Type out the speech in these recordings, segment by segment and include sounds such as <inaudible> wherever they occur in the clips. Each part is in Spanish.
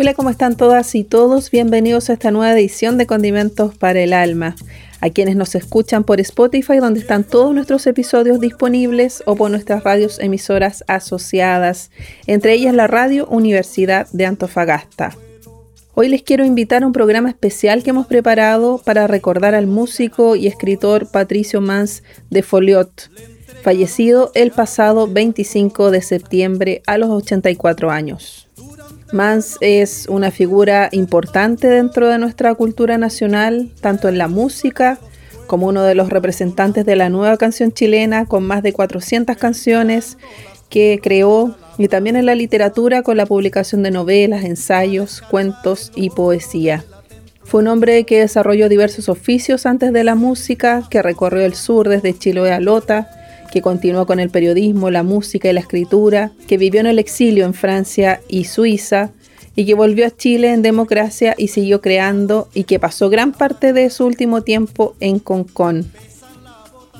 Hola, ¿cómo están todas y todos? Bienvenidos a esta nueva edición de Condimentos para el Alma. A quienes nos escuchan por Spotify, donde están todos nuestros episodios disponibles, o por nuestras radios emisoras asociadas, entre ellas la Radio Universidad de Antofagasta. Hoy les quiero invitar a un programa especial que hemos preparado para recordar al músico y escritor Patricio Mans de Foliot, fallecido el pasado 25 de septiembre a los 84 años. Mans es una figura importante dentro de nuestra cultura nacional, tanto en la música como uno de los representantes de la nueva canción chilena con más de 400 canciones que creó y también en la literatura con la publicación de novelas, ensayos, cuentos y poesía. Fue un hombre que desarrolló diversos oficios antes de la música, que recorrió el sur desde Chiloé a Lota, que continuó con el periodismo, la música y la escritura, que vivió en el exilio en Francia y Suiza, y que volvió a Chile en democracia y siguió creando, y que pasó gran parte de su último tiempo en Concón.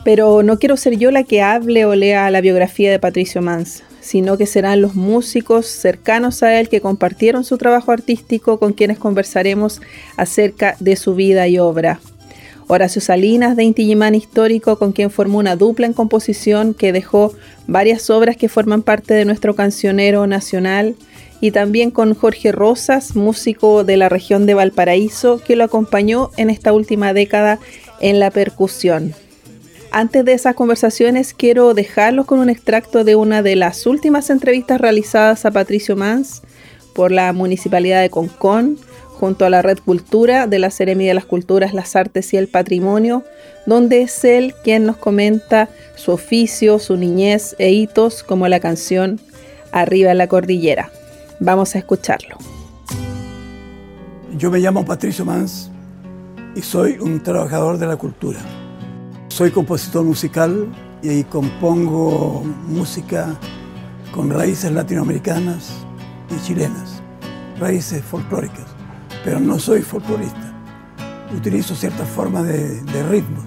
Pero no quiero ser yo la que hable o lea la biografía de Patricio Mans, sino que serán los músicos cercanos a él que compartieron su trabajo artístico con quienes conversaremos acerca de su vida y obra. Horacio Salinas de Inti Histórico, con quien formó una dupla en composición que dejó varias obras que forman parte de nuestro cancionero nacional, y también con Jorge Rosas, músico de la región de Valparaíso, que lo acompañó en esta última década en la percusión. Antes de esas conversaciones quiero dejarlos con un extracto de una de las últimas entrevistas realizadas a Patricio Mans por la Municipalidad de Concón, junto a la Red Cultura de la Seremi de las Culturas, las Artes y el Patrimonio, donde es él quien nos comenta su oficio, su niñez e hitos como la canción Arriba en la Cordillera. Vamos a escucharlo. Yo me llamo Patricio Mans y soy un trabajador de la cultura. Soy compositor musical y compongo música con raíces latinoamericanas y chilenas, raíces folclóricas pero no soy folclorista. Utilizo ciertas formas de, ritmos.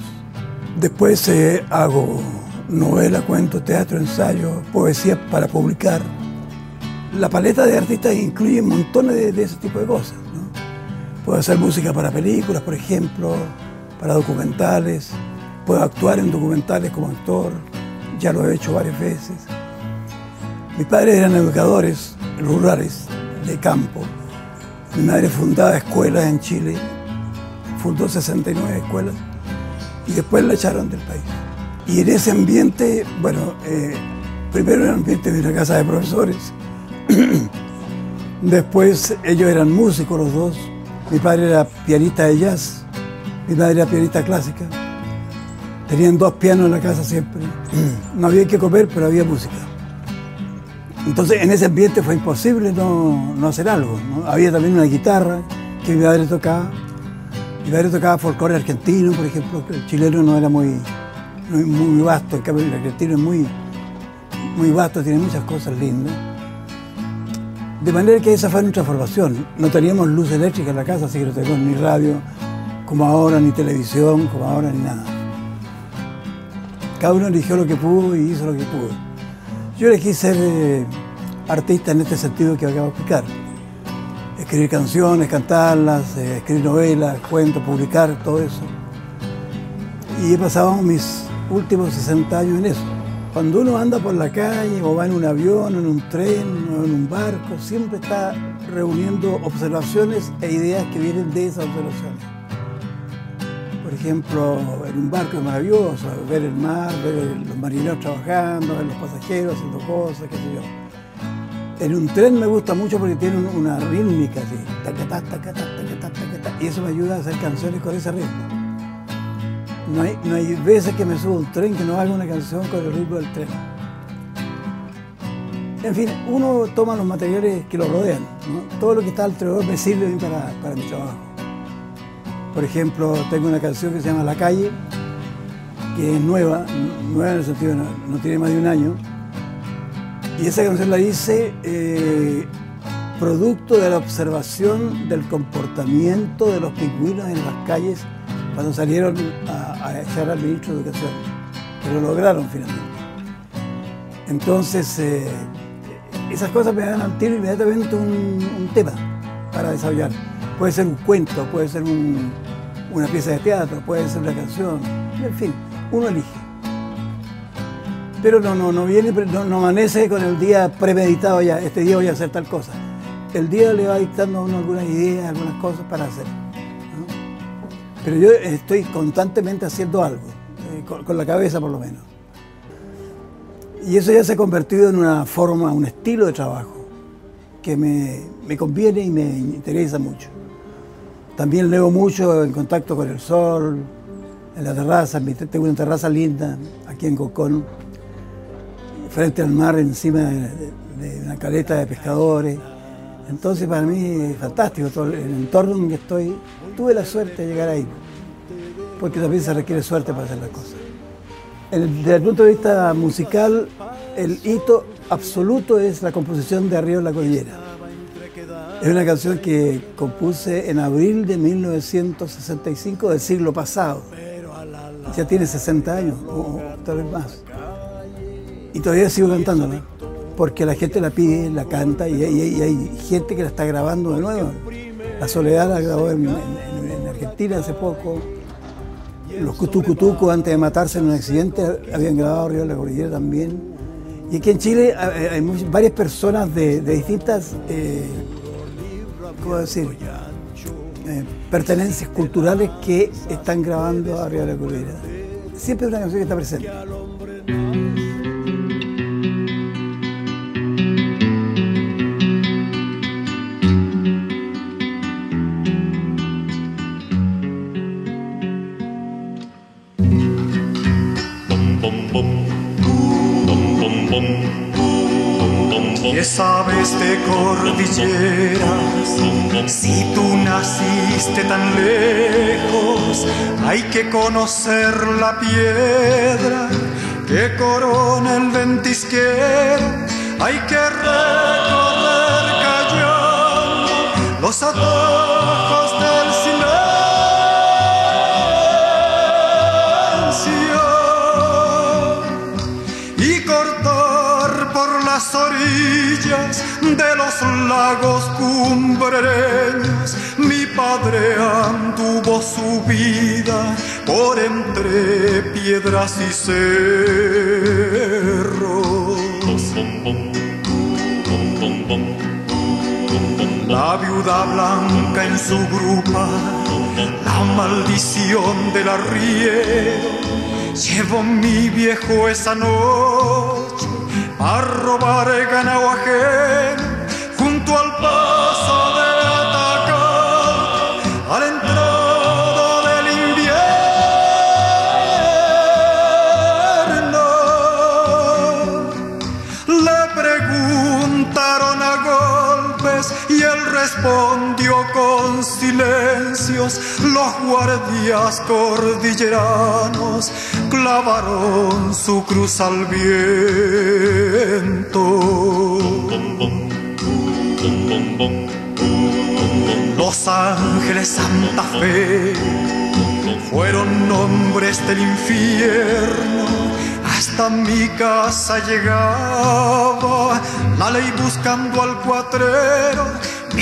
Después eh, hago novela, cuento, teatro, ensayo, poesía para publicar. La paleta de artistas incluye montones de, ese tipo de cosas. Puedo hacer música para películas, por ejemplo, para documentales. Puedo actuar en documentales como actor. Ya lo he hecho varias veces. Mis padres eran educadores rurales de campo mi madre fundaba escuelas en Chile, fundó 69 escuelas y después la echaron del país. Y en ese ambiente, bueno, eh, primero era el ambiente de una casa de profesores, <clears throat> después ellos eran músicos los dos, mi padre era pianista de jazz, mi madre era pianista clásica, tenían dos pianos en la casa siempre, <clears throat> no había que comer, pero había música. Entonces en ese ambiente fue imposible no, hacer algo. Había también una guitarra que mi padre tocaba. Mi padre tocaba folclore argentino, por ejemplo, el chileno no era muy, muy, vasto, el el argentino es muy, muy vasto, tiene muchas cosas lindas. De manera que esa fue nuestra formación. No teníamos luz eléctrica en la casa, así que no teníamos ni radio como ahora, ni televisión como ahora, ni nada. Cada uno eligió lo que pudo y hizo lo que pudo. Yo elegí ser eh, artista en este sentido que acabo de explicar. Escribir canciones, cantarlas, eh, escribir novelas, cuentos, publicar, todo eso. Y he pasado mis últimos 60 años en eso. Cuando uno anda por la calle o va en un avión, en un tren o en un barco, siempre está reuniendo observaciones e ideas que vienen de esas observaciones. Por ejemplo, en un barco es maravilloso, ver el mar, ver los marineros trabajando, ver los pasajeros haciendo cosas, qué sé yo. En un tren me gusta mucho porque tiene una rítmica así, y eso me ayuda a hacer canciones con ese ritmo. No hay, no hay veces que me subo a un tren que no haga una canción con el ritmo del tren. En fin, uno toma los materiales que lo rodean. Todo lo que está alrededor me sirve para, para mi trabajo. Por ejemplo, tengo una canción que se llama La Calle, que es nueva, nueva en el sentido no, no tiene más de un año. Y esa canción la hice eh, producto de la observación del comportamiento de los pingüinos en las calles cuando salieron a, echar al ministro de Educación, que lo lograron finalmente. Entonces, eh, esas cosas me dan al tiro inmediatamente un, un, tema para desarrollar. Puede ser un cuento, puede ser un, una pieza de teatro, puede ser una canción, en fin, uno elige. Pero no, no, no viene, no, no amanece con el día premeditado ya, este día voy a hacer tal cosa. El día le va dictando a uno algunas ideas, algunas cosas para hacer. Pero yo estoy constantemente haciendo algo, eh, con, con la cabeza por lo menos. Y eso ya se ha convertido en una forma, un estilo de trabajo que me, me, conviene y me interesa mucho. También leo mucho en contacto con el sol, en la terraza, tengo una terraza linda aquí en Cocón, frente al mar, encima de, una caleta de pescadores. Entonces para mí es fantástico todo el entorno en que estoy. Tuve la suerte de llegar ahí, porque también se requiere suerte para hacer las cosas. Desde el punto de vista musical, el hito absoluto es la composición de Arriba de la Cordillera. Es una canción que compuse en abril de 1965 del siglo pasado. Ya tiene 60 años, o tal vez más. Y todavía sigo cantándola, porque la gente la pide, la canta, y hay, y hay gente que la está grabando de nuevo. La Soledad la grabó en, en, en Argentina hace poco. Los Cutucutucos, antes de matarse en un accidente, habían grabado Río de la Cordillera también. Y aquí en Chile hay varias personas de, de distintas, eh, ¿cómo decir? Eh, pertenencias culturales que están grabando Arriba de la Cordillera. Siempre es una canción que está presente. Sabes de cordilleras? Si tú naciste tan lejos, hay que conocer la piedra que corona el ventisquero. Hay que cumbreños. Mi padre anduvo su vida por entre piedras y cerros. La viuda blanca en su grupa, la maldición del arriero. Llevo mi viejo esa noche a robar ganado ajeno respondió con silencios. Los guardias cordilleranos clavaron su cruz al viento. Los ángeles Santa Fe fueron nombres del infierno. Hasta mi casa llegaba la ley buscando al cuatrero.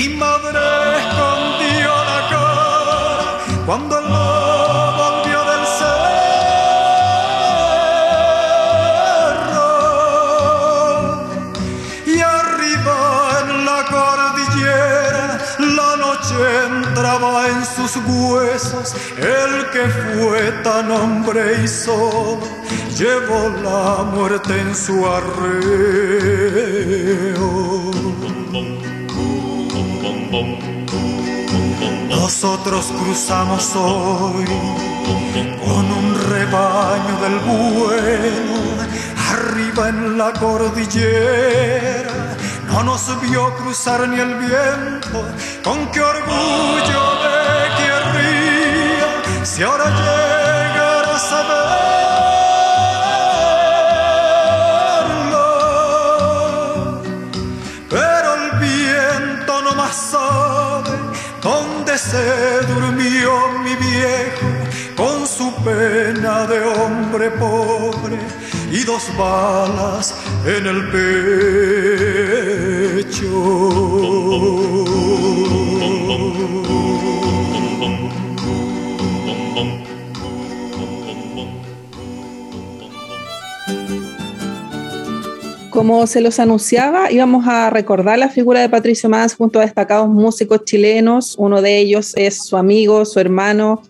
Mi madre escondió la cara cuando el lobo volvió del cerro. Y arriba en la cordillera la noche entraba en sus huesos. El que fue tan hombre y solo llevó la muerte en su arreo. Nosotros cruzamos hoy con un rebaño del bueno arriba en la cordillera. No nos vio cruzar ni el viento, con qué orgullo me querría si ahora llegara de hombre pobre y dos balas en el pecho. Como se los anunciaba, íbamos a recordar la figura de Patricio Más junto a destacados músicos chilenos. Uno de ellos es su amigo, su hermano,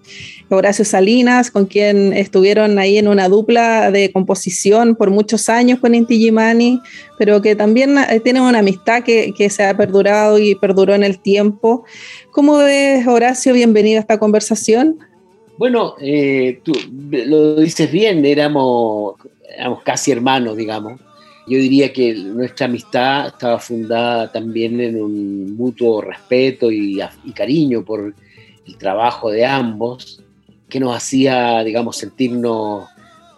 Horacio Salinas, con quien estuvieron ahí en una dupla de composición por muchos años con Inti Gimani, pero que también eh, tienen una amistad que, se ha perdurado y perduró en el tiempo. ¿Cómo ves, Horacio? Bienvenido a esta conversación. Bueno, eh, tú lo dices bien, éramos casi hermanos, digamos yo diría que nuestra amistad estaba fundada también en un mutuo respeto y, cariño por el trabajo de ambos, que nos hacía, digamos, sentirnos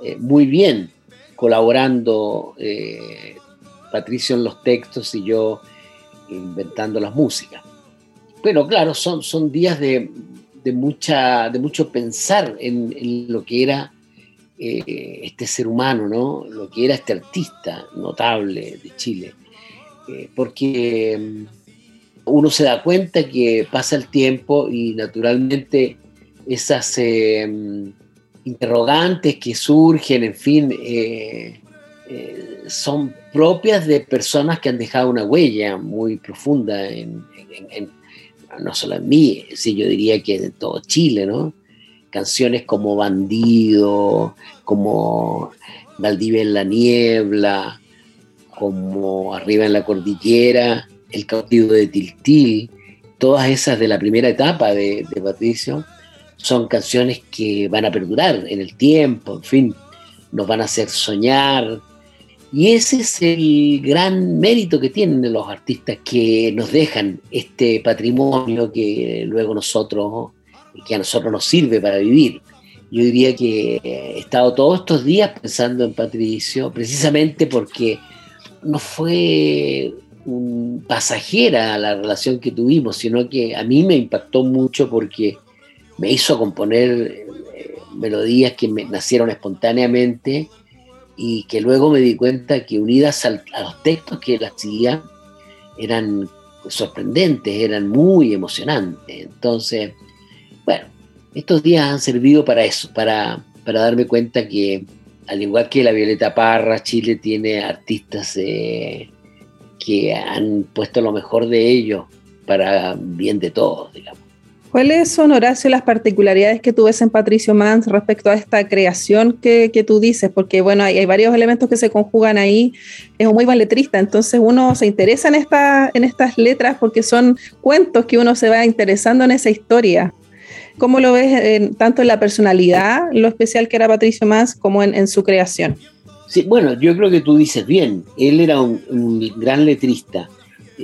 eh, muy bien colaborando eh, Patricio en los textos y yo inventando las músicas. Pero claro, son, son días de, mucha, de mucho pensar en lo que era eh, este ser humano, ¿no? Lo que era este artista notable de Chile. Eh, porque mm, uno se da cuenta que pasa el tiempo y naturalmente esas eh, mm, interrogantes que surgen, en fin, son propias de personas que han dejado una huella muy profunda en, no solo en mí, sí, yo diría que en todo Chile, ¿no? Canciones como Bandido, como Valdivia en la Niebla, como Arriba en la Cordillera, El cautivo de Tiltil, todas esas de la primera etapa de, Patricio, son canciones que van a perdurar en el tiempo, en fin, nos van a hacer soñar. Y ese es el gran mérito que tienen los artistas que nos dejan este patrimonio que luego nosotros que a nosotros nos sirve para vivir. Yo diría que he estado todos estos días pensando en Patricio, precisamente porque no fue un pasajera la relación que tuvimos, sino que a mí me impactó mucho porque me hizo componer eh, melodías que me nacieron espontáneamente y que luego me di cuenta que unidas a los textos que él hacía eran sorprendentes, eran muy emocionantes. Entonces, bueno, estos días han servido para eso, para, para darme cuenta que al igual que la Violeta Parra, Chile tiene artistas eh, que han puesto lo mejor de ellos para bien de todos, digamos. ¿Cuáles son, Horacio, las particularidades que tú ves en Patricio Mans respecto a esta creación que, que tú dices? Porque, bueno, hay, varios elementos que se conjugan ahí. Es un muy buen letrista, entonces uno se interesa en, esta, en estas letras porque son cuentos que uno se va interesando en esa historia. ¿Cómo lo ves tanto en la personalidad, lo especial que era Patricio Más, como en, su creación? Sí, bueno, yo creo que tú dices bien, él era un, gran letrista.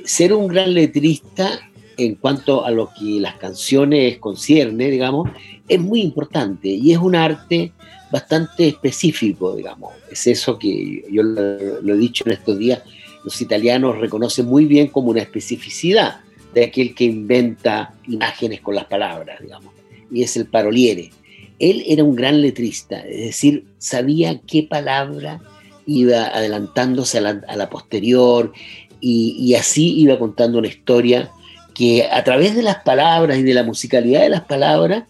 Ser un gran letrista en cuanto a lo que las canciones concierne, digamos, es muy importante y es un arte bastante específico, digamos. Es eso que yo lo, lo, he dicho en estos días, los italianos reconocen muy bien como una especificidad de aquel que inventa imágenes con las palabras, digamos y es el paroliere. Él era un gran letrista, es decir, sabía qué palabra iba adelantándose a la, posterior y, así iba contando una historia que a través de las palabras y de la musicalidad de las palabras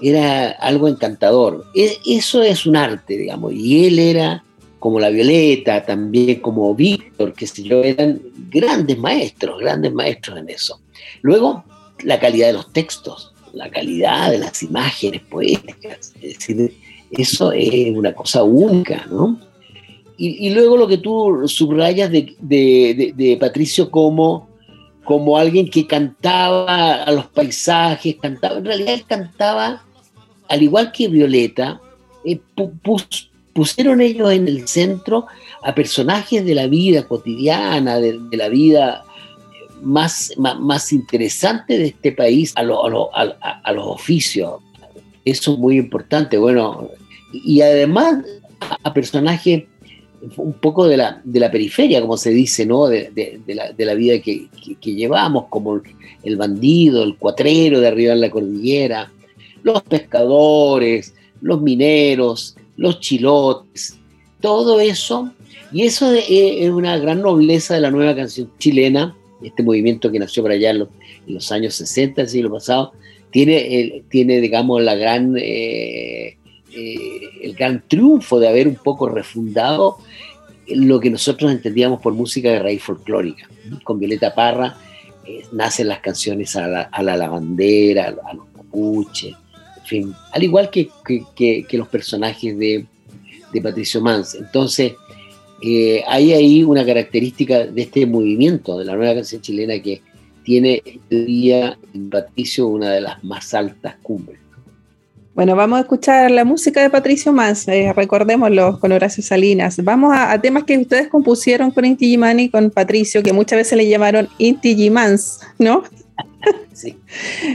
era algo encantador. E, eso es un arte, digamos, y él era como la Violeta, también como Víctor, que sé yo, eran grandes maestros, grandes maestros en eso. Luego, la calidad de los textos la calidad de las imágenes poéticas. Es decir, eso es una cosa única, ¿no? Y, luego lo que tú subrayas de, Patricio como, como alguien que cantaba a los paisajes, cantaba, en realidad él cantaba, al igual que Violeta, eh, pusieron ellos en el centro a personajes de la vida cotidiana, de, la vida más, más, interesante de este país, a, a, los oficios. Eso es muy importante. Bueno, y además a personajes un poco de la, de la periferia, como se dice, ¿no? de, de, la, de la, vida que, que, llevamos, como el bandido, el cuatrero de arriba en la cordillera, los pescadores, los mineros, los chilotes, todo eso. Y eso es una gran nobleza de la nueva canción chilena, este movimiento que nació por allá en los, años 60 del siglo pasado, tiene, tiene digamos, la gran... Eh, eh, el gran triunfo de haber un poco refundado lo que nosotros entendíamos por música de raíz folclórica. Con Violeta Parra eh, nacen las canciones a la, lavandera, a los mapuches, en fin, al igual que, los personajes de, Patricio Mans. Entonces, eh, hay ahí una característica de este movimiento, de la nueva canción chilena, que tiene día en Patricio una de las más altas cumbres. Bueno, vamos a escuchar la música de Patricio Mans, eh, recordémoslo, con Horacio Salinas. Vamos a, temas que ustedes compusieron con Inti Gimani, con Patricio, que muchas veces le llamaron Inti Gimans, ¿no?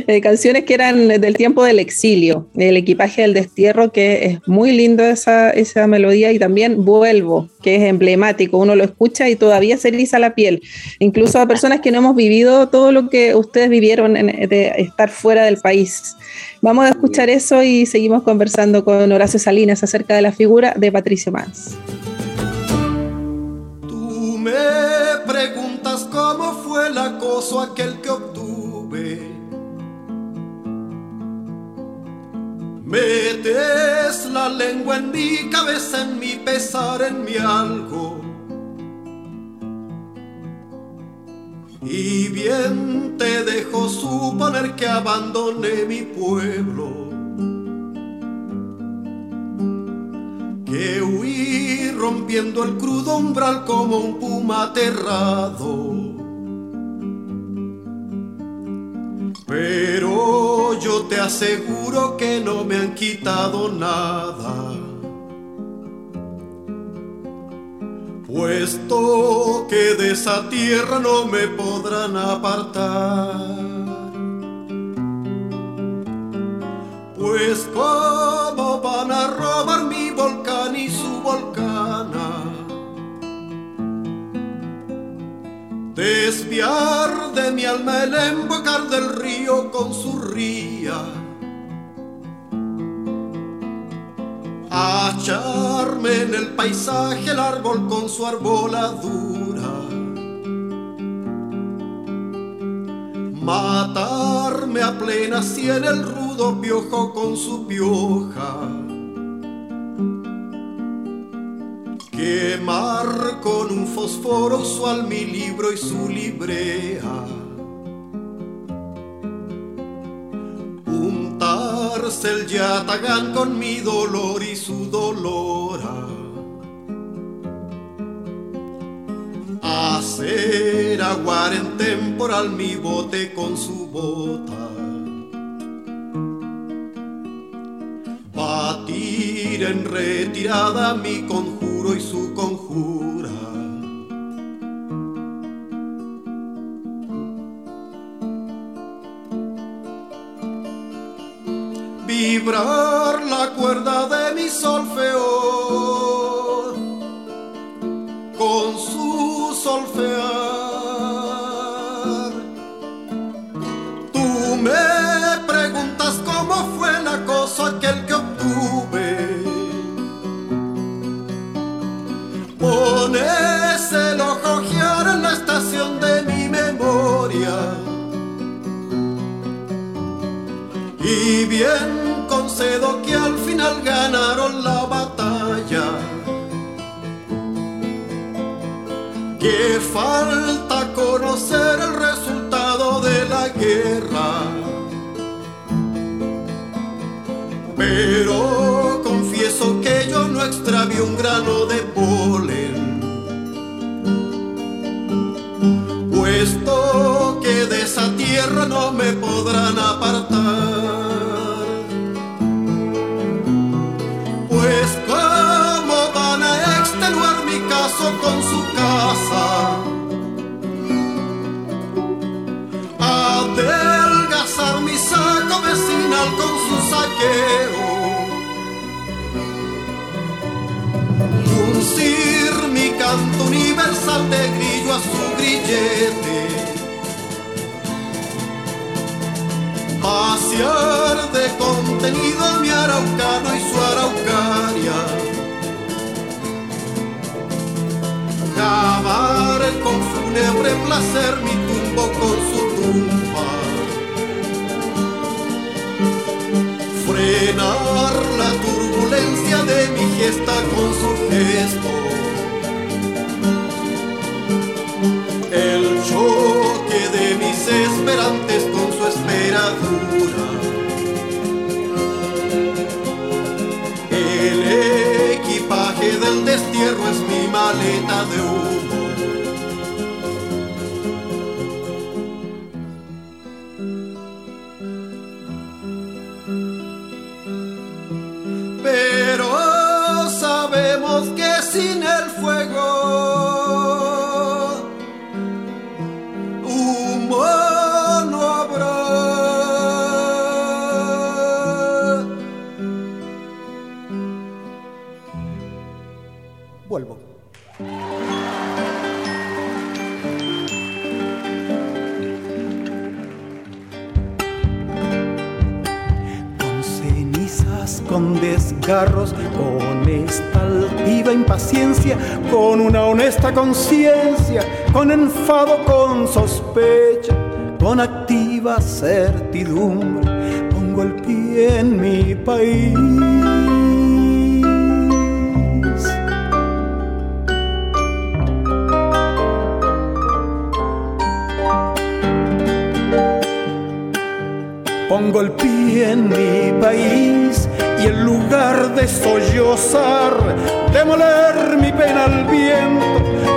Eh, canciones que eran del tiempo del exilio, el equipaje del destierro, que es muy lindo esa, esa melodía, y también Vuelvo, que es emblemático, uno lo escucha y todavía se eriza la piel, incluso a personas que no hemos vivido todo lo que ustedes vivieron de estar fuera del país. Vamos a escuchar eso y seguimos conversando con Horacio Salinas acerca de la figura de Patricio Mans. Tú me preguntas cómo fue el acoso aquel que Metes la lengua en mi cabeza, en mi pesar, en mi algo. Y bien te dejo suponer que abandoné mi pueblo. Que huí rompiendo el crudo umbral como un puma aterrado. Pero yo te aseguro que no me han quitado nada. Puesto que de esa tierra no me podrán apartar. Pues cómo van a robar mi volcán y su volcana. Desviar de mi alma el embocar del río con su ría. Acharme en el paisaje el árbol con su arboladura. Matarme a plena en el rudo piojo con su pioja Quemar con un fósforo usual mi libro y su librea. Untarse el yatagán con mi dolor y su dolor. Hacer aguar en temporal mi bote con su bota. Batir en retirada mi conjunto y su conjura. Vibrar la cuerda de mi solfeo bien concedo que al final ganaron la batalla. Que falta conocer el resultado de la guerra. Pero confieso que yo no extravié un grano de polen puesto que tierra no me podrán apartar. De grillo a su grillete. vaciar de contenido mi araucano y su araucaria. Cavar con fúnebre placer mi tumbo con su tumba. Frenar la turbulencia de mi gesta con su gesto. Esperantes con su esperadura. El equipaje del destierro es mi maleta de humo. Con esta altiva impaciencia, con una honesta conciencia, con enfado, con sospecha, con activa certidumbre, pongo el pie en mi país. Pongo el pie en mi país y en lugar de sollozar, demoler mi pena al viento,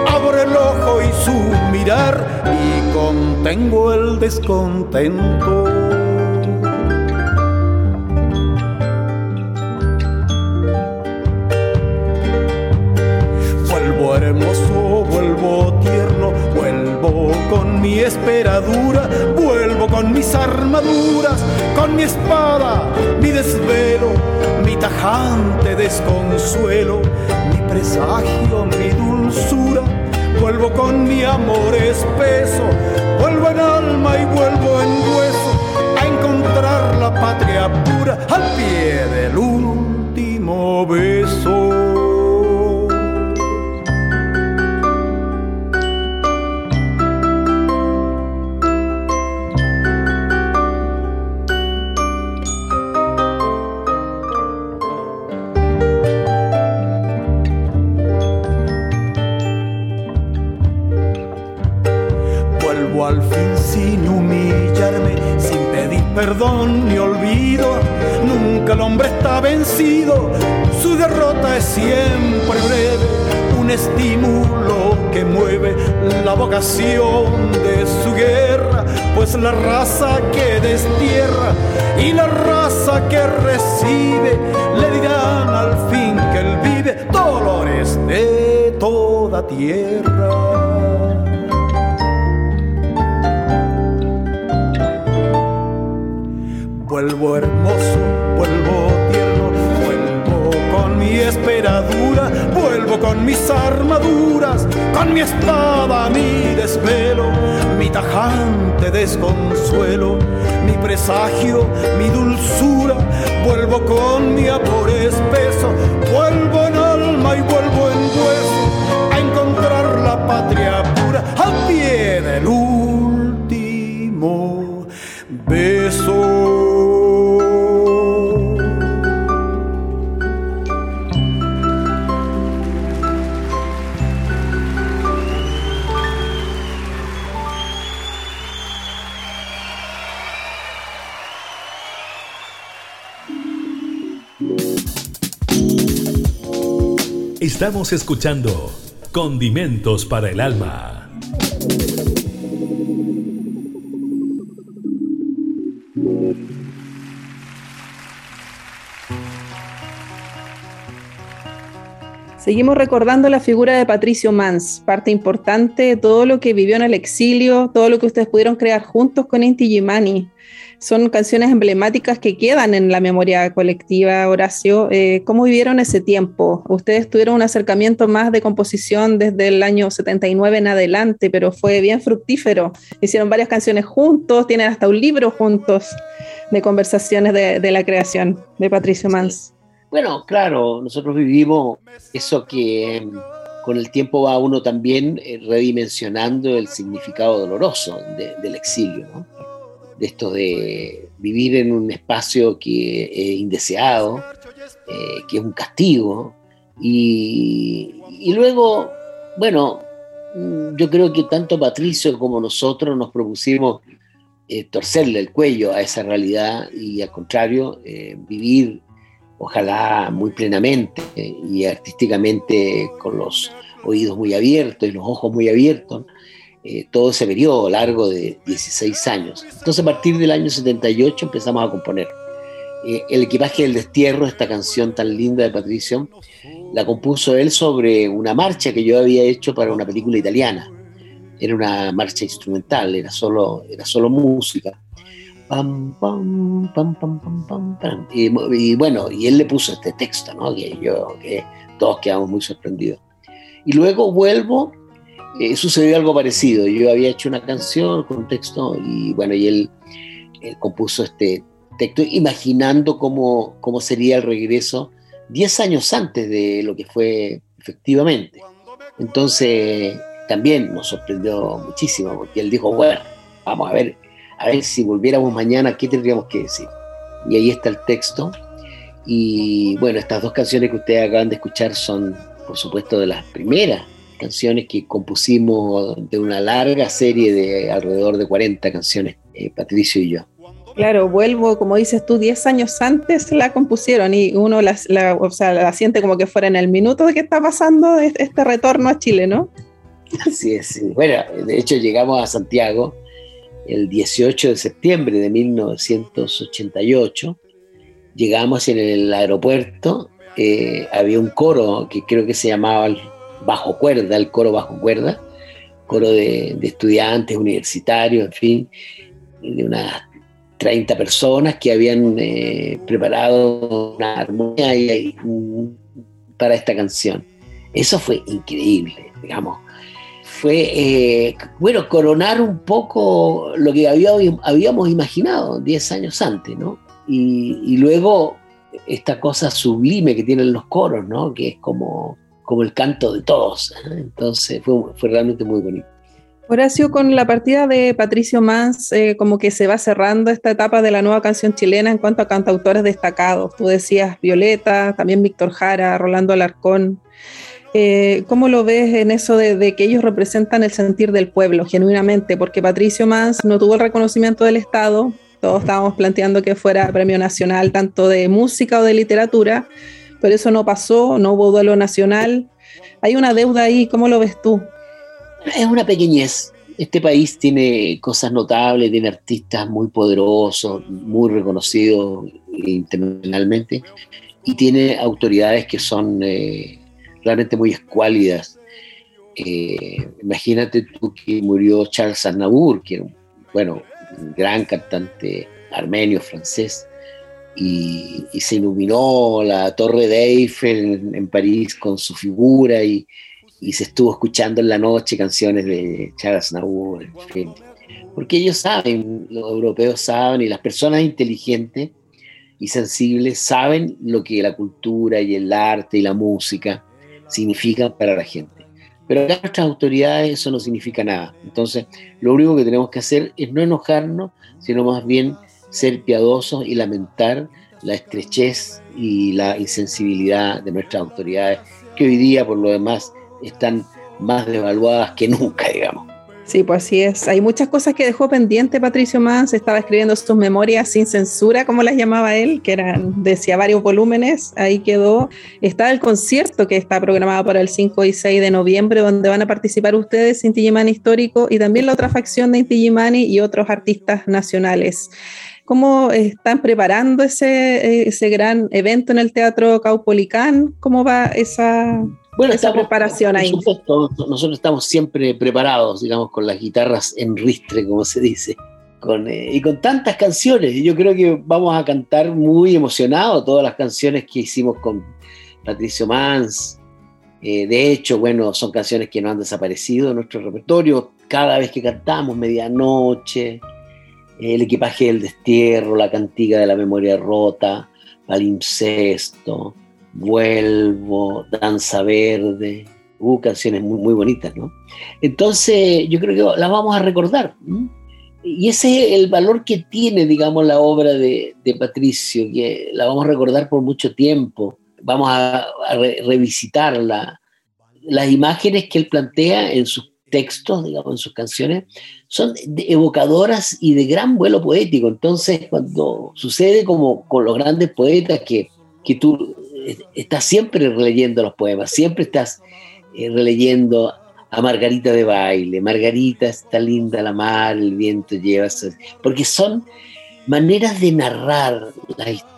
abro el ojo y su mirar y contengo el descontento. Vuelvo hermoso, vuelvo tierno, vuelvo con mi esperadura, vuelvo con mis armaduras, con mi espada, mi desvelo, mi tajante desconsuelo, mi presagio, mi dulzura. Vuelvo con mi amor espeso, vuelvo en alma y vuelvo en hueso a encontrar la patria pura al pie del último beso. Su derrota es siempre breve. Un estímulo que mueve la vocación de su guerra, pues la raza que destierra y la raza que recibe le dirán al fin que él vive dolores de toda tierra. Vuelvo hermoso, vuelvo con mis armaduras, con mi espada, mi desvelo, mi tajante desconsuelo, mi presagio, mi dulzura, vuelvo con mi amor espeso, vuelvo en alma y vuelvo en hueso a encontrar la patria Estamos escuchando Condimentos para el Alma. Seguimos recordando la figura de Patricio Mans, parte importante de todo lo que vivió en el exilio, todo lo que ustedes pudieron crear juntos con Inti Gimani, son canciones emblemáticas que quedan en la memoria colectiva, Horacio. Eh, ¿Cómo vivieron ese tiempo? Ustedes tuvieron un acercamiento más de composición desde el año 79 en adelante, pero fue bien fructífero. Hicieron varias canciones juntos, tienen hasta un libro juntos de conversaciones de, la creación de Patricio Mans. Bueno, claro, nosotros vivimos eso que em, con el tiempo va uno también eh, redimensionando el significado doloroso del exilio, ¿no? De esto de vivir en un espacio que es indeseado, eh, que es un castigo. Y, y, luego, bueno, yo creo que tanto Patricio como nosotros nos propusimos eh, torcerle el cuello a esa realidad y al contrario, vivir ojalá muy plenamente y artísticamente con los oídos muy abiertos y los ojos muy abiertos, eh, todo ese periodo largo de 16 años. Entonces a partir del año 78 empezamos a componer. Eh, el equipaje del destierro, esta canción tan linda de Patricio, la compuso él sobre una marcha que yo había hecho para una película italiana. Era una marcha instrumental, era solo, era solo música Pam, pam, pam, pam, Y, bueno, y él le puso este texto, ¿no? Que yo, que todos quedamos muy sorprendidos. Y luego vuelvo, eh, sucedió algo parecido. Yo había hecho una canción con un texto y bueno, y él, compuso este texto imaginando cómo, cómo sería el regreso 10 años antes de lo que fue efectivamente. Entonces también nos sorprendió muchísimo porque él dijo, bueno, vamos a ver a ver si volviéramos mañana, ¿qué tendríamos que decir? Y ahí está el texto. Y bueno, estas dos canciones que ustedes acaban de escuchar son, por supuesto, de las primeras canciones que compusimos de una larga serie de alrededor de 40 canciones, eh, Patricio y yo. Claro, vuelvo, como dices tú, 10 años antes la compusieron y uno la, o sea, la siente como que fuera en el minuto de que está pasando este retorno a Chile, ¿no? Así es. Bueno, de hecho llegamos a Santiago el 18 de septiembre de 1988. Llegamos en el aeropuerto, eh, había un coro que creo que se llamaba Bajo Cuerda, el coro Bajo Cuerda, coro de, estudiantes universitarios, en fin, de unas 30 personas que habían eh, preparado una armonía para esta canción. Eso fue increíble, digamos fue, eh, bueno, coronar un poco lo que habíamos imaginado 10 años antes, ¿no? Y, luego esta cosa sublime que tienen los coros, ¿no? Que es como, como el canto de todos. ¿eh? Entonces fue, realmente muy bonito. Horacio, con la partida de Patricio Mans, eh, como que se va cerrando esta etapa de la nueva canción chilena en cuanto a cantautores destacados. Tú decías Violeta, también Víctor Jara, Rolando Alarcón. Eh, ¿Cómo lo ves en eso de, que ellos representan el sentir del pueblo, genuinamente? Porque Patricio Mans no tuvo el reconocimiento del Estado, todos estábamos planteando que fuera premio nacional, tanto de música o de literatura, pero eso no pasó, no hubo duelo nacional. Hay una deuda ahí, ¿cómo lo ves tú? Es una pequeñez. Este país tiene cosas notables, tiene artistas muy poderosos, muy reconocidos internacionalmente, y tiene autoridades que son... Eh, realmente muy escuálidas. Eh, imagínate tú que murió Charles Aznavour, que era bueno, un gran cantante armenio, francés, y, se iluminó la Torre de Eiffel en, París con su figura y, se estuvo escuchando en la noche canciones de Charles Aznavour, porque ellos saben, los europeos saben y las personas inteligentes y sensibles saben lo que la cultura y el arte y la música significan para la gente. Pero acá nuestras autoridades eso no significa nada. Entonces, lo único que tenemos que hacer es no enojarnos, sino más bien ser piadosos y lamentar la estrechez y la insensibilidad de nuestras autoridades, que hoy día, por lo demás, están más devaluadas que nunca, digamos. Sí, pues así es. Hay muchas cosas que dejó pendiente Patricio Mans. Estaba escribiendo sus memorias sin censura, como las llamaba él, que eran, decía, varios volúmenes. Ahí quedó. Está el concierto que está programado para el 5 y 6 de noviembre, donde van a participar ustedes, Inti Histórico, y también la otra facción de Inti y otros artistas nacionales. ¿Cómo están preparando ese, ese gran evento en el Teatro Caupolicán? ¿Cómo va esa, bueno, esa preparación ahí. nosotros estamos siempre preparados, digamos, con las guitarras en ristre, como se dice. Con, eh, y con tantas canciones. Yo creo que vamos a cantar muy emocionados todas las canciones que hicimos con Patricio Mans. Eh, de hecho, bueno, son canciones que no han desaparecido en nuestro repertorio. Cada vez que cantamos, Medianoche, El equipaje del destierro, La cantiga de la memoria rota, Palimpsesto, Vuelvo, Danza Verde, hubo canciones muy, muy bonitas, ¿no? Entonces, yo creo que las vamos a recordar. Y ese es el valor que tiene, digamos, la obra de, Patricio, que la vamos a recordar por mucho tiempo, vamos a, revisitarla. Las imágenes que él plantea en sus textos, digamos, en sus canciones, son evocadoras y de gran vuelo poético. Entonces, cuando sucede como con los grandes poetas, que, que tú estás siempre releyendo los poemas, siempre estás eh, releyendo a Margarita de baile, Margarita está linda la mar, el viento lleva, porque son maneras de narrar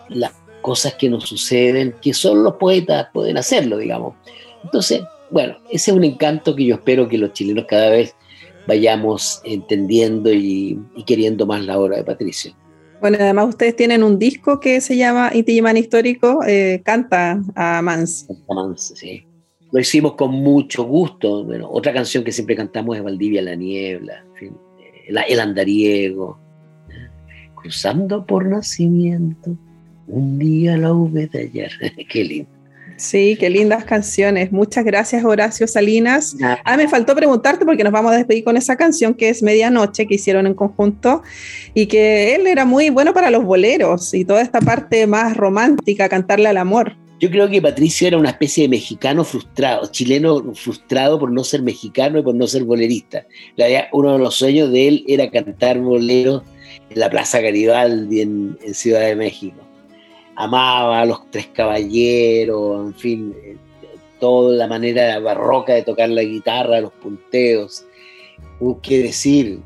las, cosas que nos suceden, que solo los poetas pueden hacerlo, digamos. Entonces, bueno, ese es un encanto que yo espero que los chilenos cada vez vayamos entendiendo y queriendo más la obra de Patricio. Bueno, además ustedes tienen un disco que se llama Inti Histórico, eh, canta a Mans. A Mans, sí. Lo hicimos con mucho gusto. Bueno, otra canción que siempre cantamos es Valdivia la Niebla, el, Andariego. Cruzando por nacimiento, un día la V de ayer. <laughs> Qué lindo. Sí, qué lindas canciones. Muchas gracias, Horacio Salinas. Ah, me faltó preguntarte porque nos vamos a despedir con esa canción que es Medianoche, que hicieron en conjunto, y que él era muy bueno para los boleros y toda esta parte más romántica, cantarle al amor. Yo creo que Patricio era una especie de mexicano frustrado, chileno frustrado por no ser mexicano y por no ser bolerista. Uno de los sueños de él era cantar boleros en la Plaza Garibaldi en Ciudad de México amaba los tres caballeros, en fin, eh, toda la manera barroca de tocar la guitarra, los punteos, qué decir.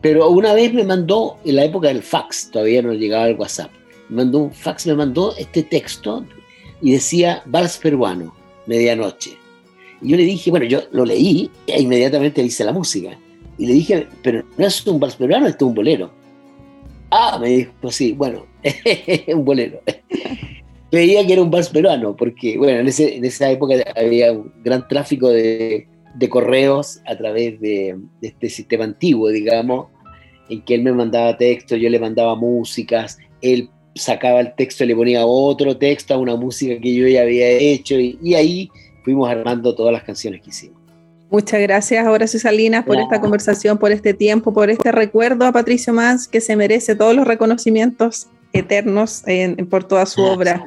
Pero una vez me mandó, en la época del fax, todavía no llegaba el WhatsApp, me mandó un fax, me mandó este texto y decía Vals peruano, medianoche. Y yo le dije, bueno, yo lo leí e inmediatamente hice la música. Y le dije, pero no es un vals peruano, esto es un bolero. Ah, me dijo, sí, bueno, <laughs> un bolero. Veía que era un vals peruano, porque, bueno, en, esa época había un gran tráfico de, correos a través de, este sistema antiguo, digamos, en que él me mandaba texto, yo le mandaba músicas, él sacaba el texto y le ponía otro texto a una música que yo ya había hecho, y ahí fuimos armando todas las canciones que hicimos. Muchas gracias, Horacio Salinas, por esta conversación, por este tiempo, por este recuerdo a Patricio Mans, que se merece todos los reconocimientos eternos por toda su obra.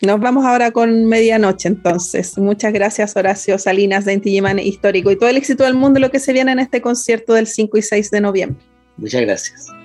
Nos vamos ahora con Medianoche, entonces. Muchas gracias, Horacio Salinas de Inti Histórico y todo el éxito del mundo lo que se viene en este concierto del 5 y 6 de noviembre. Muchas gracias.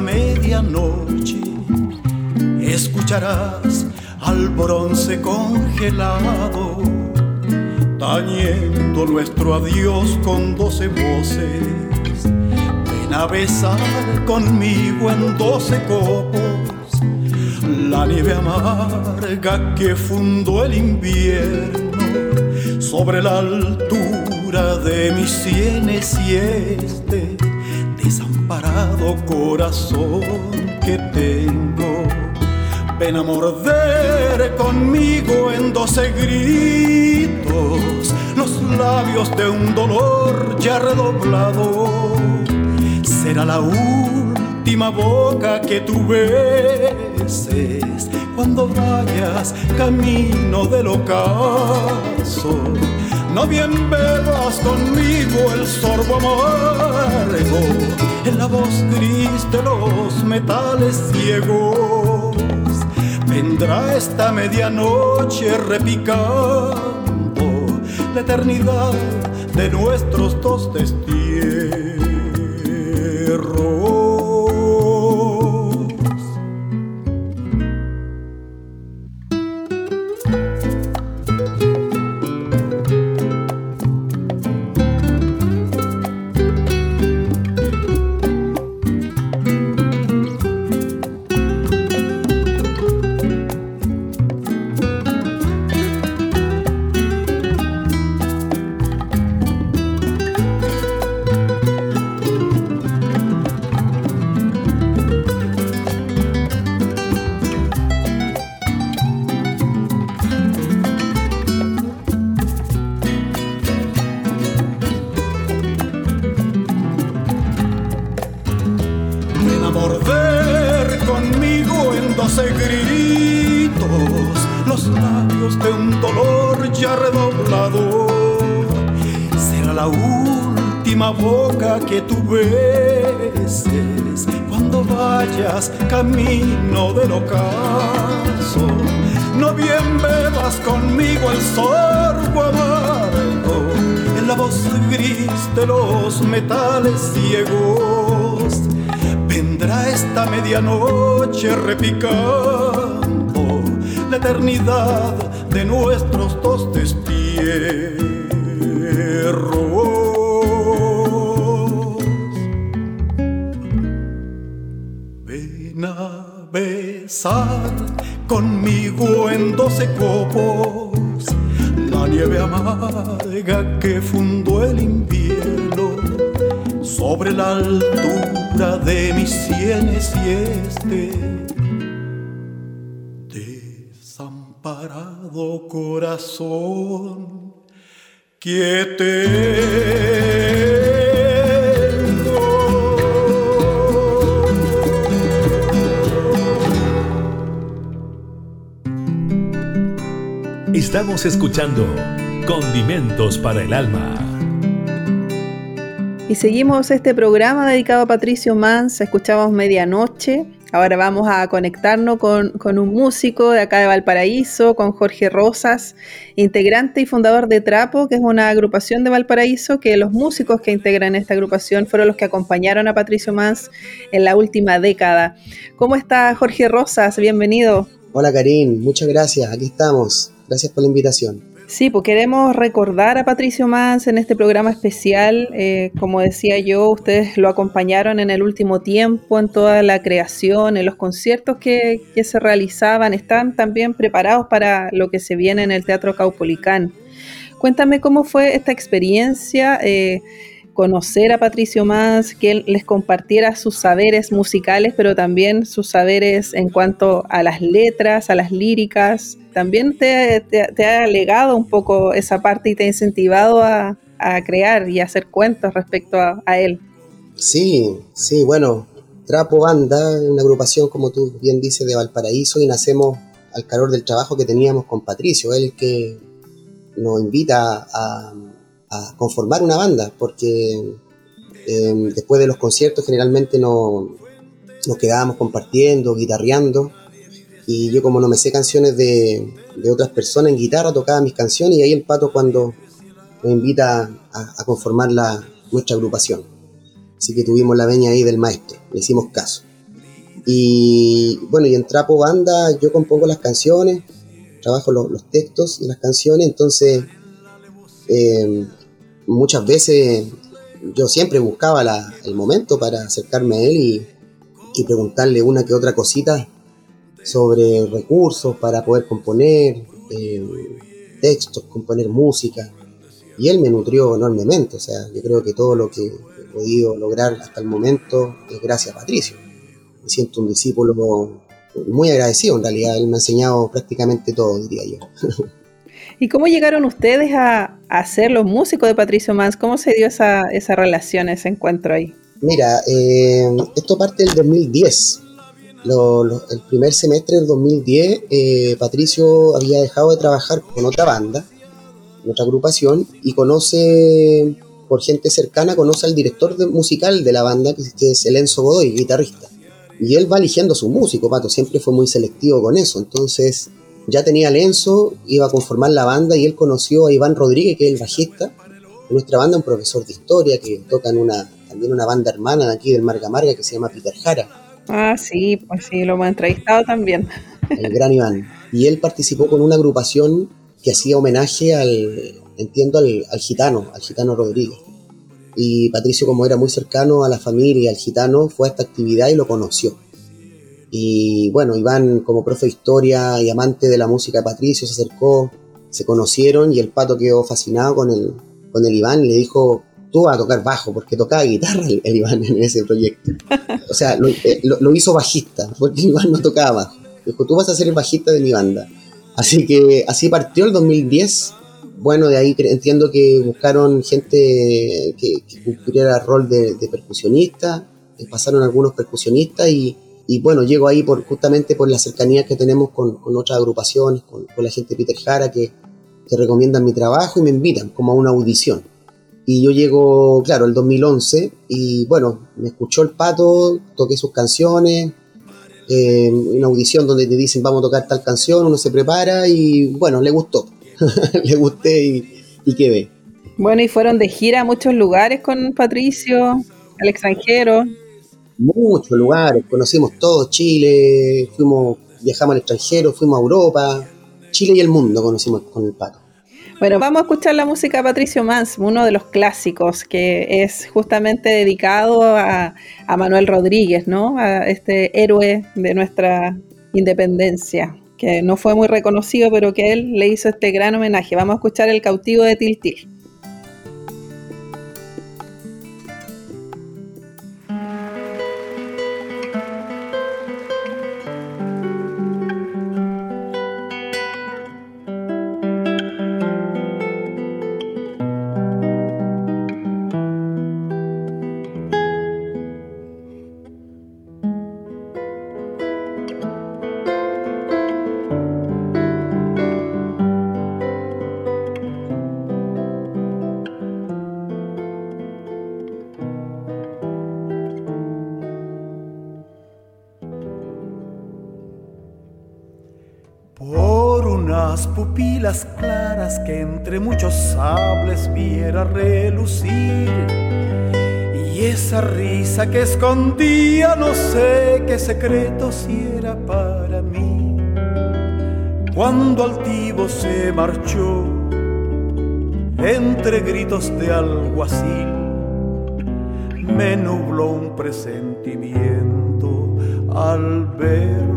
Medianoche escucharás al bronce congelado, tañendo nuestro adiós con doce voces. Ven a besar conmigo en doce copos la nieve amarga que fundó el invierno sobre la altura de mis sienes y este corazón que tengo. Ven a morder conmigo en doce gritos los labios de un dolor ya redoblado. Será la última boca que tú beses cuando vayas camino del ocaso no bien bebas conmigo el sorbo amargo en la voz gris de los metales ciegos. Vendrá esta medianoche repicando la eternidad de nuestros dos destierros. Eternidad de nuestros dos destierros. conmigo en doce copos la nieve amarga que fundó el invierno sobre la altura de mis sienes y este corazón quiete Estamos escuchando Condimentos para el Alma. Y seguimos este programa dedicado a Patricio Mans. Escuchamos Medianoche. Ahora vamos a conectarnos con, un músico de acá de Valparaíso, con Jorge Rosas, integrante y fundador de Trapo, que es una agrupación de Valparaíso, que los músicos que integran esta agrupación fueron los que acompañaron a Patricio Mans en la última década. ¿Cómo está Jorge Rosas? Bienvenido. Hola Karim, muchas gracias, aquí estamos. Gracias por la invitación. Sí, pues queremos recordar a Patricio Mans en este programa especial. Eh, como decía yo, ustedes lo acompañaron en el último tiempo, en toda la creación, en los conciertos que, se realizaban. Están también preparados para lo que se viene en el Teatro Caupolicán. Cuéntame cómo fue esta experiencia. Eh, conocer a Patricio más, que él les compartiera sus saberes musicales, pero también sus saberes en cuanto a las letras, a las líricas. También te, ha legado un poco esa parte y te ha incentivado a, crear y a hacer cuentos respecto a, él. Sí, sí, bueno, Trapo Banda, una agrupación, como tú bien dices, de Valparaíso y nacemos al calor del trabajo que teníamos con Patricio, él que nos invita a conformar una banda, porque em, después de los conciertos generalmente no, nos quedábamos compartiendo, guitarreando, y yo como no me sé canciones de, otras personas en guitarra, tocaba mis canciones y ahí el pato cuando nos invita a, conformar la, nuestra agrupación. Así que tuvimos la veña ahí del maestro, le hicimos caso. Y bueno, y en Trapo Banda yo compongo las canciones, trabajo los, textos y las canciones, entonces eh, muchas veces yo siempre buscaba el momento para acercarme a él y, preguntarle una que otra cosita sobre recursos para poder componer eh, textos, componer música. Y él me nutrió enormemente, o sea, yo creo que todo lo que he podido lograr hasta el momento es gracias a Patricio. Me siento un discípulo muy agradecido, en realidad, él me ha enseñado prácticamente todo, diría yo. <laughs> ¿Y cómo llegaron ustedes a, ser los músicos de Patricio Mans? ¿Cómo se dio esa, esa relación, ese encuentro ahí? Mira, eh, esto parte del 2010. el primer semestre del 2010, eh, Patricio había dejado de trabajar con otra banda otra agrupación, y conoce, por gente cercana, conoce al director musical de la banda, que, es el Godoy, guitarrista. Y él va eligiendo a su músico, Pato, siempre fue muy selectivo con eso. Entonces, ya tenía el Enzo, iba a conformar la banda y él conoció a Iván Rodríguez, que es el bajista de nuestra banda, un profesor de historia que toca en una, también una banda hermana de aquí del Marga Marga que se llama Peter Jara. Ah, sí, pues sí, lo hemos entrevistado también. El gran Iván. Y él participó con una agrupación que hacía homenaje al, entiendo, al, al gitano, al gitano Rodríguez. Y Patricio, como era muy cercano a la familia y al gitano, fue a esta actividad y lo conoció. Y bueno, Iván, como profe de historia y amante de la música de Patricio, se acercó, se conocieron y el pato quedó fascinado con el, con el Iván y le dijo, tú vas a tocar bajo, porque tocaba guitarra el, Iván en ese proyecto. <laughs> O sea, eh, lo, hizo bajista, porque Iván no tocaba bajo. Dijo, tú vas a ser el bajista de mi banda. Así que así partió el 2010. Bueno, de ahí entiendo que buscaron gente que, cumpliera el rol de, percusionista, eh, pasaron algunos percusionistas y, y bueno, llego ahí por, justamente por la cercanía que tenemos con, otras agrupaciones, con, la gente de Peter Jara, que, que, recomiendan mi trabajo y me invitan como a una audición. Y yo llego, claro, el 2011 y bueno, me escuchó el pato, toqué sus canciones, eh, una audición donde te dicen vamos a tocar tal canción, uno se prepara y bueno, le gustó, <laughs> le gusté y, y quedé. Bueno, y fueron de gira a muchos lugares con Patricio, al extranjero muchos lugares, conocimos todo Chile, fuimos, viajamos al extranjero, fuimos a Europa, Chile y el mundo conocimos con el Pato. Bueno, vamos a escuchar la música de Patricio Mans, uno de los clásicos que es justamente dedicado a, a Manuel Rodríguez, ¿no? A este héroe de nuestra independencia, que no fue muy reconocido, pero que él le hizo este gran homenaje. Vamos a escuchar El cautivo de Tiltil. Pupilas claras que entre muchos sables viera relucir. Y esa risa que escondía no sé qué secreto si era para mí. Cuando altivo se marchó entre gritos de alguacil, me nubló un presentimiento al verlo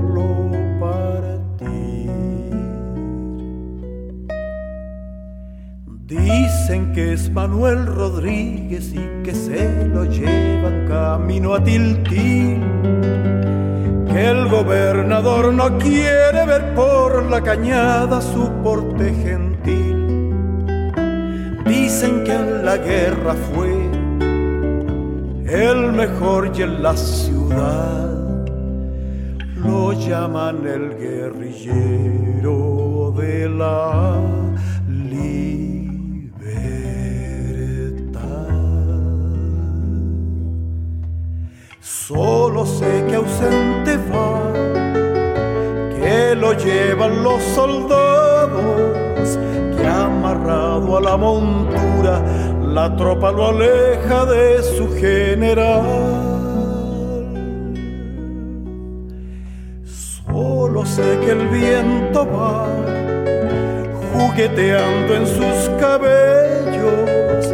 Manuel Rodríguez y que se lo llevan camino a Tiltil. Que el gobernador no quiere ver por la cañada su porte gentil. Dicen que en la guerra fue el mejor y en la ciudad lo llaman el guerrillero de la los soldados, que amarrado a la montura la tropa lo aleja de su general. Solo sé que el viento va jugueteando en sus cabellos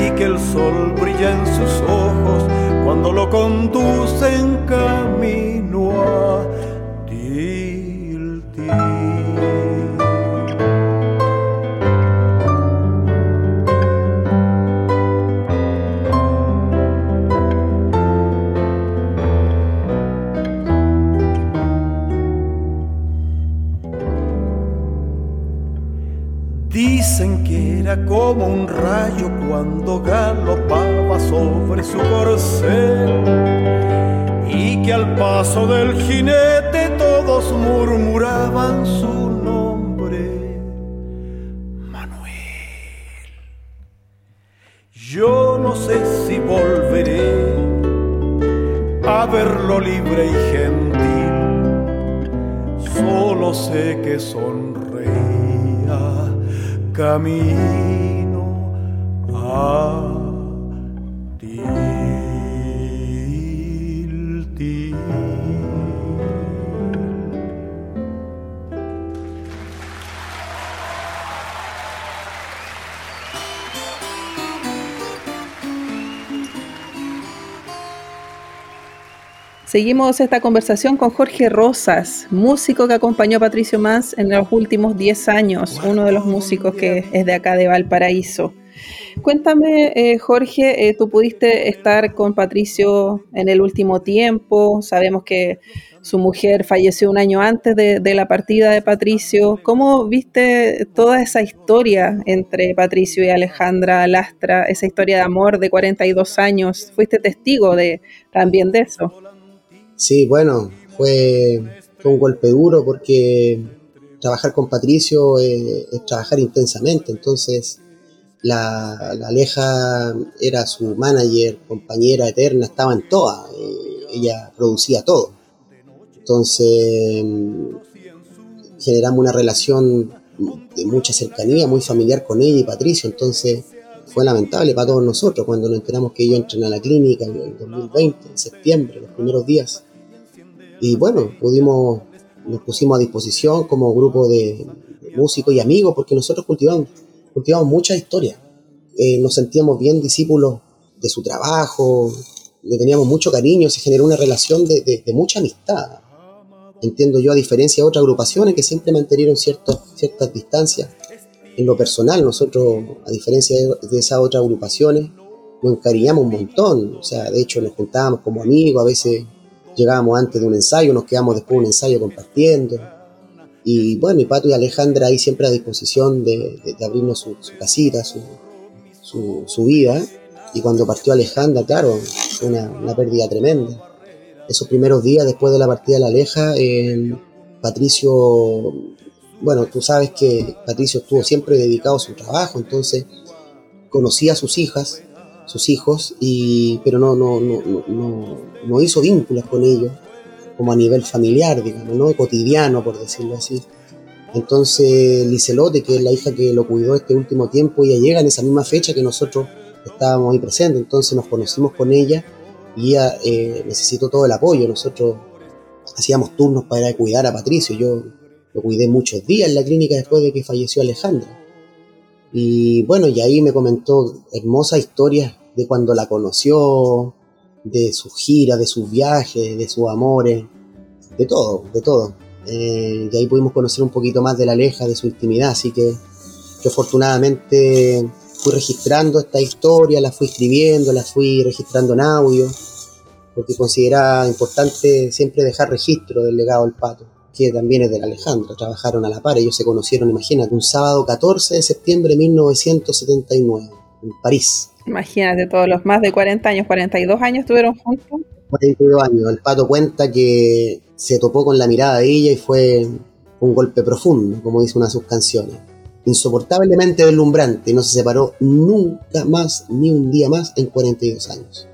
y que el sol brilla en sus ojos cuando lo conduce en camino a como un rayo cuando galopaba sobre su corcel y que al paso del jinete todos murmuraban su nombre, Manuel. Yo no sé si volveré a verlo libre y gentil, solo sé que sonríe camino a Seguimos esta conversación con Jorge Rosas, músico que acompañó a Patricio Más en los últimos 10 años, uno de los músicos que es de acá de Valparaíso. Cuéntame, eh, Jorge, eh, tú pudiste estar con Patricio en el último tiempo, sabemos que su mujer falleció un año antes de, de, la partida de Patricio. ¿Cómo viste toda esa historia entre Patricio y Alejandra Lastra, esa historia de amor de 42 años? ¿Fuiste testigo de, también de eso? Sí, bueno, fue, un golpe duro porque trabajar con Patricio es, trabajar intensamente, entonces la, Aleja era su manager, compañera eterna, estaba en toda, eh, ella producía todo. Entonces generamos una relación de mucha cercanía, muy familiar con ella y Patricio, entonces fue lamentable para todos nosotros cuando nos enteramos que ellos entran a la clínica en el 2020, en septiembre, los primeros días. Y bueno, pudimos, nos pusimos a disposición como grupo de, músicos y amigos porque nosotros cultivamos, cultivamos mucha historia. Eh, nos sentíamos bien discípulos de su trabajo, le teníamos mucho cariño, se generó una relación de, mucha amistad. Entiendo yo, a diferencia de otras agrupaciones que siempre mantuvieron ciertas distancias. En lo personal, nosotros, a diferencia de, de esas otras agrupaciones, nos encariñamos un montón. O sea, de hecho, nos juntábamos como amigos, a veces llegábamos antes de un ensayo, nos quedamos después de un ensayo compartiendo. Y bueno, y Pato y Alejandra ahí siempre a disposición de, abrirnos su, casita, su, su, vida. Y cuando partió Alejandra, claro, fue una, pérdida tremenda. Esos primeros días después de la partida de la Aleja, eh, Patricio, bueno, tú sabes que Patricio estuvo siempre dedicado a su trabajo, entonces conocía a sus hijas, sus hijos, y, pero no, no, no, no, no hizo vínculos con ellos, como a nivel familiar, digamos, ¿no? cotidiano, por decirlo así. Entonces, Licelote, que es la hija que lo cuidó este último tiempo, ella llega en esa misma fecha que nosotros estábamos ahí presentes, entonces nos conocimos con ella y ella eh, necesitó todo el apoyo. Nosotros hacíamos turnos para cuidar a Patricio, yo lo cuidé muchos días en la clínica después de que falleció Alejandra. Y bueno, y ahí me comentó hermosas historias de cuando la conoció, de sus giras, de sus viajes, de sus amores, de todo, de todo. Eh, y ahí pudimos conocer un poquito más de la Aleja, de su intimidad, así que yo afortunadamente fui registrando esta historia, la fui escribiendo, la fui registrando en audio, porque consideraba importante siempre dejar registro del legado del pato que también es de la Alejandra, trabajaron a la par, ellos se conocieron, imagínate, un sábado 14 de septiembre de 1979, en París. Imagínate, todos los más de 40 años, 42 años estuvieron juntos. 42 años, el pato cuenta que se topó con la mirada de ella y fue un golpe profundo, como dice una de sus canciones. Insoportablemente deslumbrante y no se separó nunca más, ni un día más en 42 años.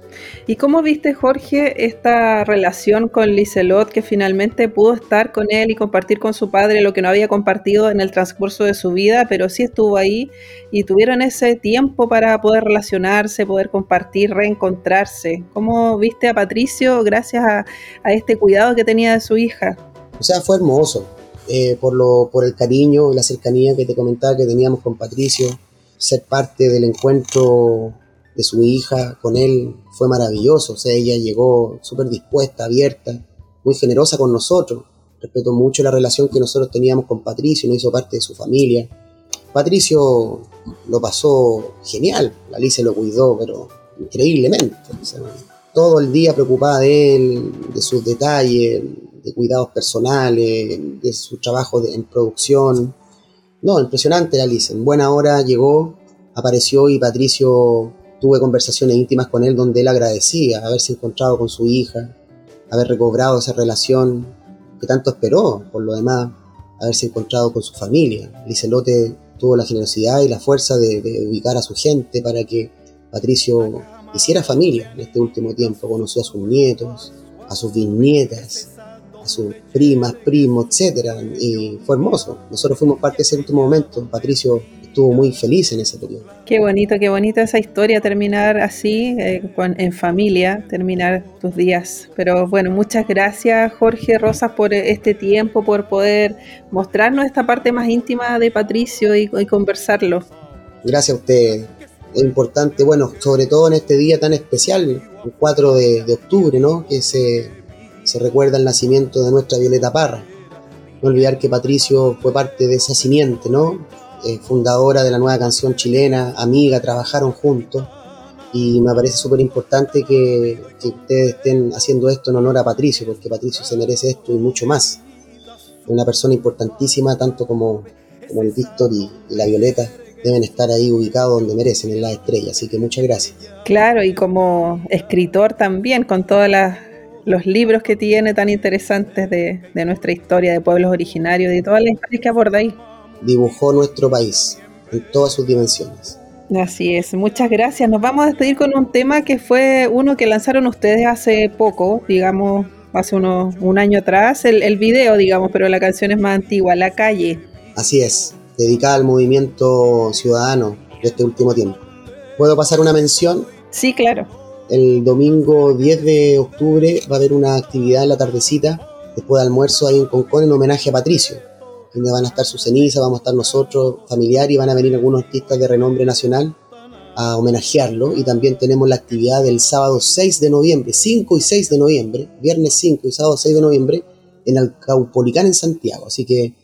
¿Y cómo viste, Jorge, esta relación con Liselot, que finalmente pudo estar con él y compartir con su padre lo que no había compartido en el transcurso de su vida, pero sí estuvo ahí y tuvieron ese tiempo para poder relacionarse, poder compartir, reencontrarse? ¿Cómo viste a Patricio gracias a, este cuidado que tenía de su hija? O sea, fue hermoso. Eh, por, lo, por el cariño y la cercanía que te comentaba que teníamos con Patricio, ser parte del encuentro de su hija con él fue maravilloso. O sea, ella llegó súper dispuesta, abierta, muy generosa con nosotros. Respetó mucho la relación que nosotros teníamos con Patricio, no hizo parte de su familia. Patricio lo pasó genial, la Alicia lo cuidó, pero increíblemente. todo el día preocupada de él, de sus detalles, de cuidados personales, de su trabajo en producción. No, impresionante la Alicia. En buena hora llegó, apareció y Patricio Tuve conversaciones íntimas con él donde él agradecía haberse encontrado con su hija, haber recobrado esa relación que tanto esperó, por lo demás, haberse encontrado con su familia. Licelote tuvo la generosidad y la fuerza de, ubicar a su gente para que Patricio hiciera familia en este último tiempo, conoció a sus nietos, a sus bisnietas, a sus primas, primos, etc. Y fue hermoso. Nosotros fuimos parte de ese último momento. Patricio estuvo muy feliz en ese periodo. Qué bonito, qué bonita esa historia, terminar así, eh, en familia, terminar tus días. Pero bueno, muchas gracias Jorge Rosas por este tiempo, por poder mostrarnos esta parte más íntima de Patricio y, conversarlo. Gracias a usted. Es importante, bueno, sobre todo en este día tan especial, el 4 de, octubre, ¿no? Que se, se recuerda el nacimiento de nuestra Violeta Parra. No olvidar que Patricio fue parte de esa simiente, ¿no? Eh, fundadora de la nueva canción chilena, amiga, trabajaron juntos y me parece súper importante que, ustedes estén haciendo esto en honor a Patricio, porque Patricio se merece esto y mucho más. Una persona importantísima, tanto como, el Víctor y, la Violeta, deben estar ahí ubicados donde merecen, en la estrella. Así que muchas gracias. Claro, y como escritor también, con todos los libros que tiene tan interesantes de, nuestra historia, de pueblos originarios, de todas las historias que aborda ahí dibujó nuestro país en todas sus dimensiones. Así es, muchas gracias. Nos vamos a despedir con un tema que fue uno que lanzaron ustedes hace poco, digamos, hace unos, un año atrás, el, el video, digamos, pero la canción es más antigua, La Calle. Así es, dedicada al movimiento ciudadano de este último tiempo. ¿Puedo pasar una mención? Sí, claro. El domingo 10 de octubre va a haber una actividad en la tardecita, después de almuerzo, ahí en Concón, en homenaje a Patricio, donde van a estar sus cenizas, vamos a estar nosotros, familiares, y van a venir algunos artistas de renombre nacional a homenajearlo. Y también tenemos la actividad del sábado 6 de noviembre, 5 y 6 de noviembre, viernes 5 y sábado 6 de noviembre, en el Caupolicán en Santiago. Así que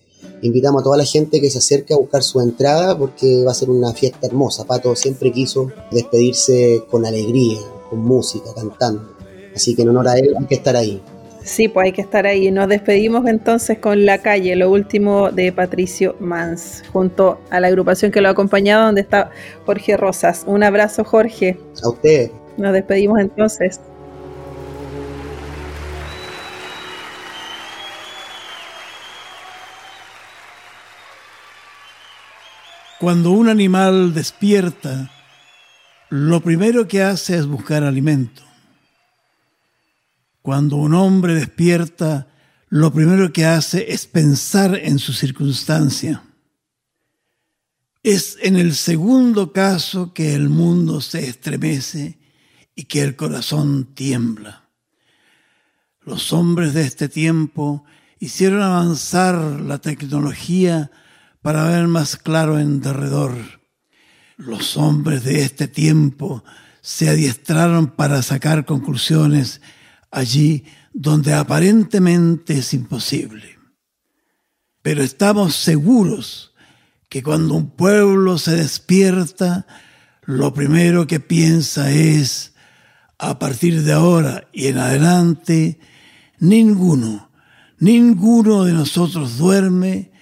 invitamos a toda la gente que se acerque a buscar su entrada porque va a ser una fiesta hermosa. Pato siempre quiso despedirse con alegría, con música, cantando. Así que en honor a él hay que estar ahí. Sí, pues hay que estar ahí. Nos despedimos entonces con La Calle, lo último de Patricio Mans, junto a la agrupación que lo ha acompañado, donde está Jorge Rosas. Un abrazo, Jorge. A usted. Nos despedimos entonces. Cuando un animal despierta, lo primero que hace es buscar alimento. Cuando un hombre despierta, lo primero que hace es pensar en su circunstancia. Es en el segundo caso que el mundo se estremece y que el corazón tiembla. Los hombres de este tiempo hicieron avanzar la tecnología para ver más claro en derredor. Los hombres de este tiempo se adiestraron para sacar conclusiones allí donde aparentemente es imposible. Pero estamos seguros que cuando un pueblo se despierta, lo primero que piensa es, a partir de ahora y en adelante, ninguno, ninguno de nosotros duerme,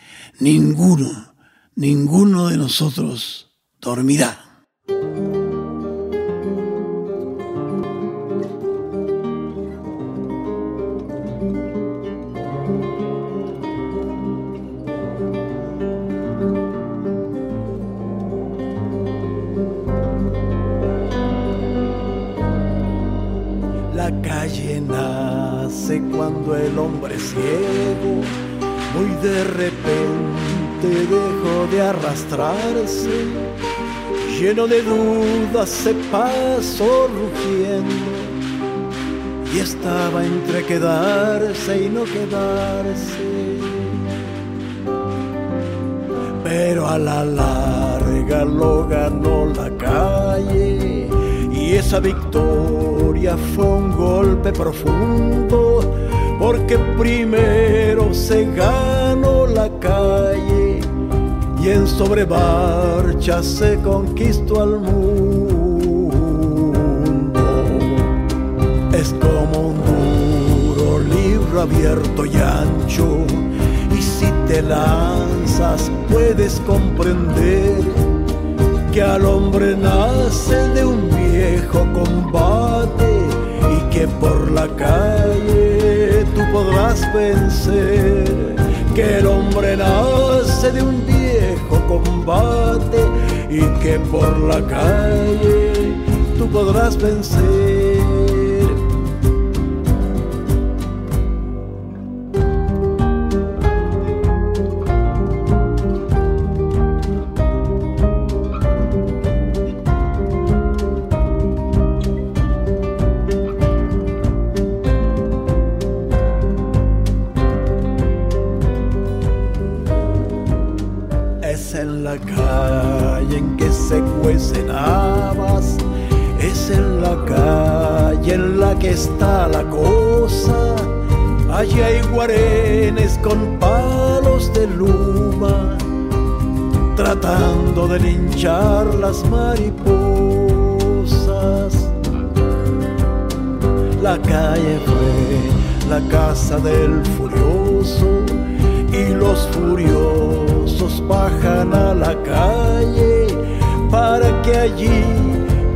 ninguno, ninguno de nosotros dormirá. De repente dejó de arrastrarse, lleno de dudas se pasó rugiendo y estaba entre quedarse y no quedarse. Pero a la larga lo ganó la calle y esa victoria fue un golpe profundo porque primero se ganó la calle y en sobremarcha se conquistó al mundo. Es como un duro libro abierto y ancho y si te lanzas puedes comprender que al hombre nace de un viejo combate y que por la calle tú podrás vencer, que el hombre nace de un viejo combate y que por la calle tú podrás vencer. Con palos de luma, tratando de linchar las mariposas. La calle fue la casa del furioso y los furiosos bajan a la calle para que allí,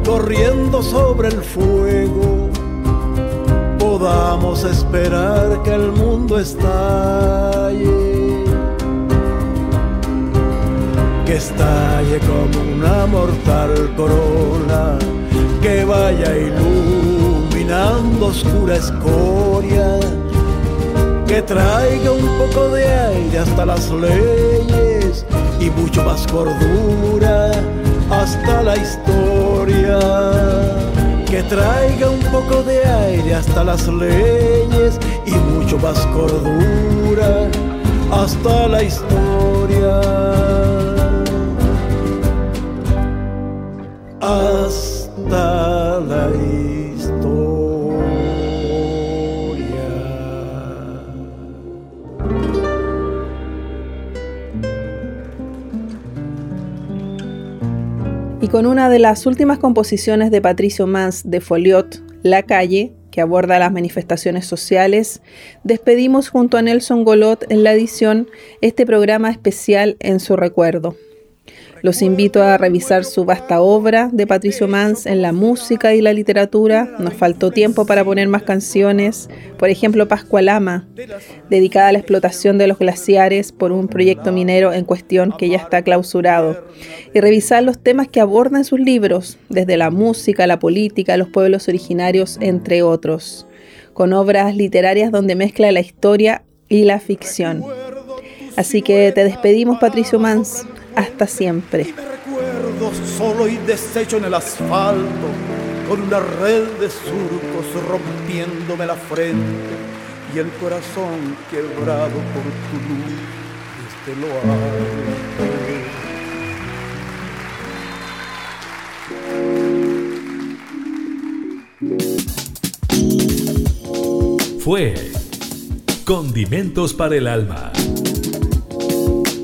corriendo sobre el fuego, podamos esperar que el mundo estalle. Que estalle como una mortal corona que vaya iluminando oscura escoria que traiga un poco de aire hasta las leyes y mucho más cordura hasta la historia. Que traiga un poco de aire hasta las leyes y mucho más cordura hasta la historia. Y con una de las últimas composiciones de Patricio Mans de Foliot, La calle, que aborda las manifestaciones sociales, despedimos junto a Nelson Golot en la edición este programa especial en su recuerdo. Los invito a revisar su vasta obra de Patricio Mans en la música y la literatura. Nos faltó tiempo para poner más canciones. Por ejemplo, Pascualama, dedicada a la explotación de los glaciares por un proyecto minero en cuestión que ya está clausurado. Y revisar los temas que aborda en sus libros, desde la música, la política, los pueblos originarios, entre otros. Con obras literarias donde mezcla la historia y la ficción. Así que te despedimos, Patricio Mans hasta siempre. Y me recuerdo solo y deshecho en el asfalto, con una red de surcos rompiéndome la frente y el corazón quebrado por tu luz desde lo alto. Fue Condimentos para el Alma